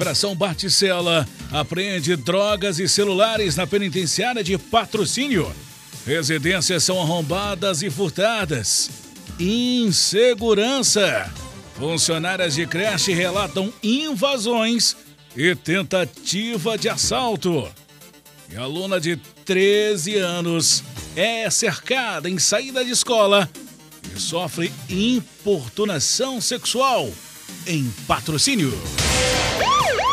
Operação Barticela apreende drogas e celulares na penitenciária de patrocínio. Residências são arrombadas e furtadas. Insegurança. Funcionárias de creche relatam invasões e tentativa de assalto. E aluna de 13 anos é cercada em saída de escola e sofre importunação sexual em patrocínio.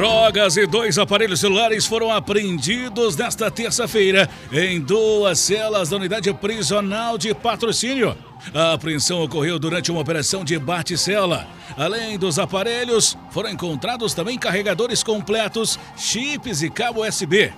Drogas e dois aparelhos celulares foram apreendidos nesta terça-feira em duas celas da unidade prisional de patrocínio. A apreensão ocorreu durante uma operação de bate-cela. Além dos aparelhos, foram encontrados também carregadores completos, chips e cabo USB.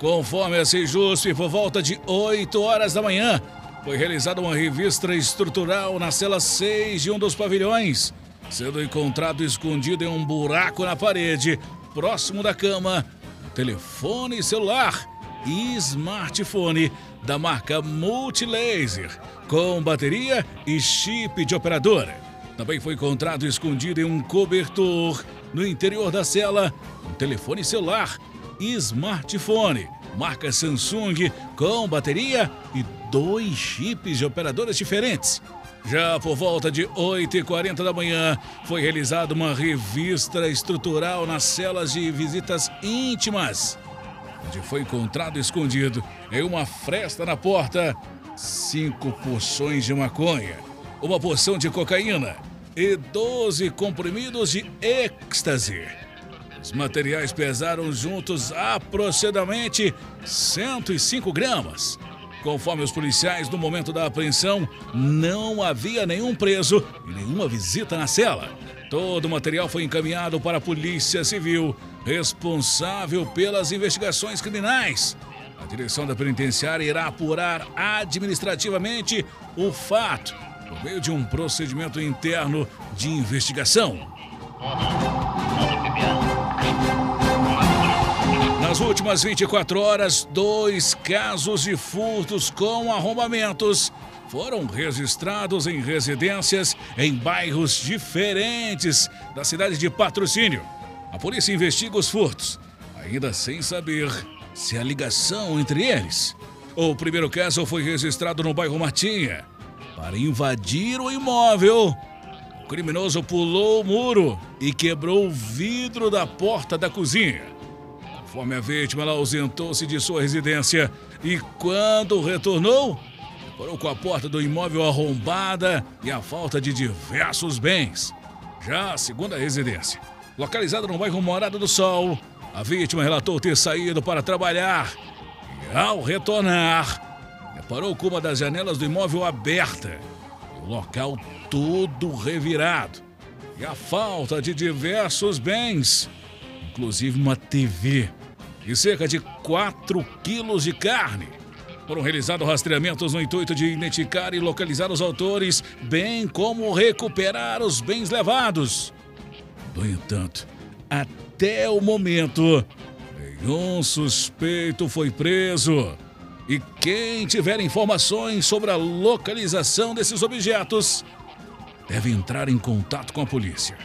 Conforme a Sejusp, por volta de 8 horas da manhã, foi realizada uma revista estrutural na cela 6 de um dos pavilhões, sendo encontrado escondido em um buraco na parede, próximo da cama, um telefone celular e smartphone da marca Multilaser, com bateria e chip de operadora. Também foi encontrado escondido em um cobertor no interior da cela um telefone celular e smartphone, marca Samsung, com bateria e dois chips de operadoras diferentes. Já por volta de 8h40 da manhã, foi realizada uma revista estrutural nas celas de visitas íntimas onde foi encontrado escondido em uma fresta na porta cinco porções de maconha, uma porção de cocaína e 12 comprimidos de êxtase. Os materiais pesaram juntos aproximadamente 105 gramas. Conforme os policiais, no momento da apreensão, não havia nenhum preso e nenhuma visita na cela. Todo o material foi encaminhado para a Polícia Civil, responsável pelas investigações criminais. A direção da penitenciária irá apurar administrativamente o fato por meio de um procedimento interno de investigação. Nas últimas 24 horas, dois casos de furtos com arrombamentos foram registrados em residências em bairros diferentes da cidade de Patrocínio. A polícia investiga os furtos, ainda sem saber se há ligação entre eles. O primeiro caso foi registrado no bairro Martinha. Para invadir o imóvel, o criminoso pulou o muro e quebrou o vidro da porta da cozinha. Conforme a vítima, ela ausentou-se de sua residência e, quando retornou, Parou com a porta do imóvel arrombada e a falta de diversos bens. Já a segunda residência, localizada no bairro Morada do Sol, a vítima relatou ter saído para trabalhar e, ao retornar, deparou com uma das janelas do imóvel aberta e o local todo revirado. E a falta de diversos bens, inclusive uma TV e cerca de 4 quilos de carne. Foram realizados rastreamentos no intuito de identificar e localizar os autores, bem como recuperar os bens levados. No entanto, até o momento, nenhum suspeito foi preso. E quem tiver informações sobre a localização desses objetos deve entrar em contato com a polícia.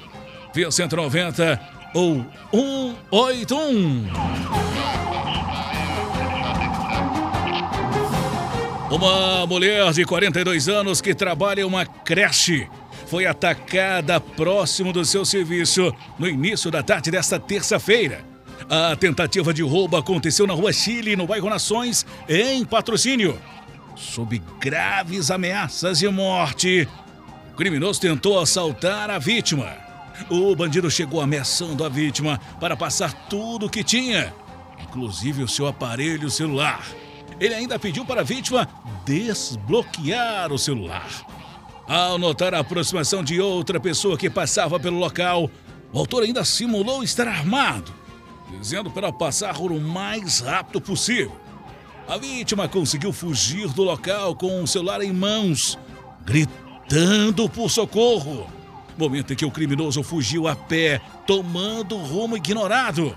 Via 190 ou 181. Uma mulher de 42 anos que trabalha em uma creche foi atacada próximo do seu serviço no início da tarde desta terça-feira. A tentativa de roubo aconteceu na rua Chile, no bairro Nações, em patrocínio. Sob graves ameaças de morte, o criminoso tentou assaltar a vítima. O bandido chegou ameaçando a vítima para passar tudo o que tinha, inclusive o seu aparelho celular. Ele ainda pediu para a vítima desbloquear o celular. Ao notar a aproximação de outra pessoa que passava pelo local, o autor ainda simulou estar armado, dizendo para passar o mais rápido possível. A vítima conseguiu fugir do local com o celular em mãos, gritando por socorro. Momento em que o criminoso fugiu a pé, tomando rumo ignorado.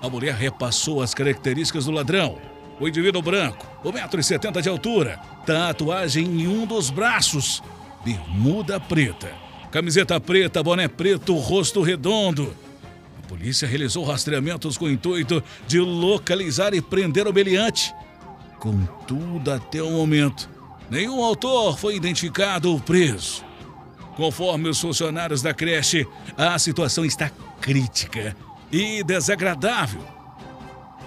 A mulher repassou as características do ladrão. O indivíduo branco, 1,70m de altura, tatuagem em um dos braços, bermuda preta, camiseta preta, boné preto, rosto redondo. A polícia realizou rastreamentos com o intuito de localizar e prender o meliante. Contudo, até o momento, nenhum autor foi identificado ou preso. Conforme os funcionários da creche, a situação está crítica e desagradável.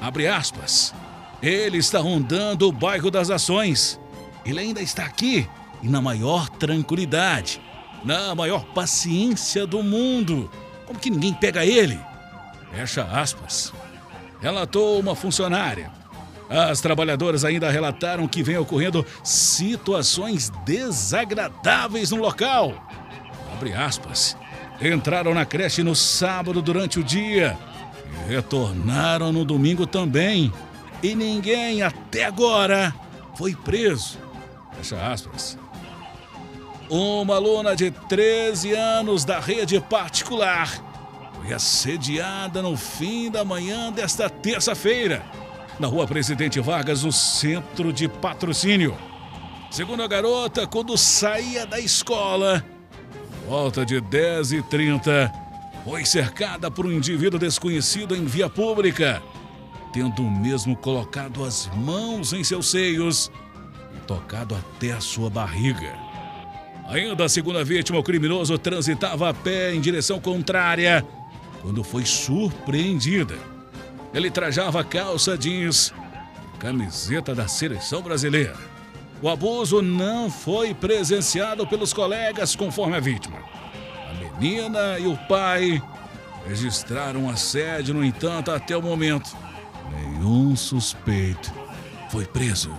Abre aspas. Ele está rondando o bairro das Ações. Ele ainda está aqui e na maior tranquilidade, na maior paciência do mundo. Como que ninguém pega ele? Fecha aspas. Relatou uma funcionária. As trabalhadoras ainda relataram que vem ocorrendo situações desagradáveis no local. Abre aspas. Entraram na creche no sábado durante o dia e retornaram no domingo também. E ninguém até agora foi preso. Fecha aspas. Uma aluna de 13 anos da rede particular foi assediada no fim da manhã desta terça-feira, na rua Presidente Vargas, no centro de patrocínio. Segundo a garota, quando saía da escola, volta de 10h30, foi cercada por um indivíduo desconhecido em via pública, tendo mesmo colocado as mãos em seus seios e tocado até a sua barriga. Ainda a segunda vítima, o criminoso transitava a pé em direção contrária quando foi surpreendida. Ele trajava calça jeans camiseta da seleção brasileira. O abuso não foi presenciado pelos colegas, conforme a vítima. A menina e o pai registraram assédio, no entanto, até o momento, nenhum suspeito foi preso.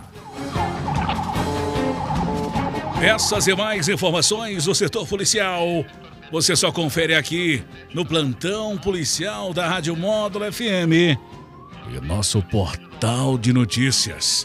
Essas e mais informações do setor policial você só confere aqui no plantão policial da Rádio Módulo FM e nosso portal de notícias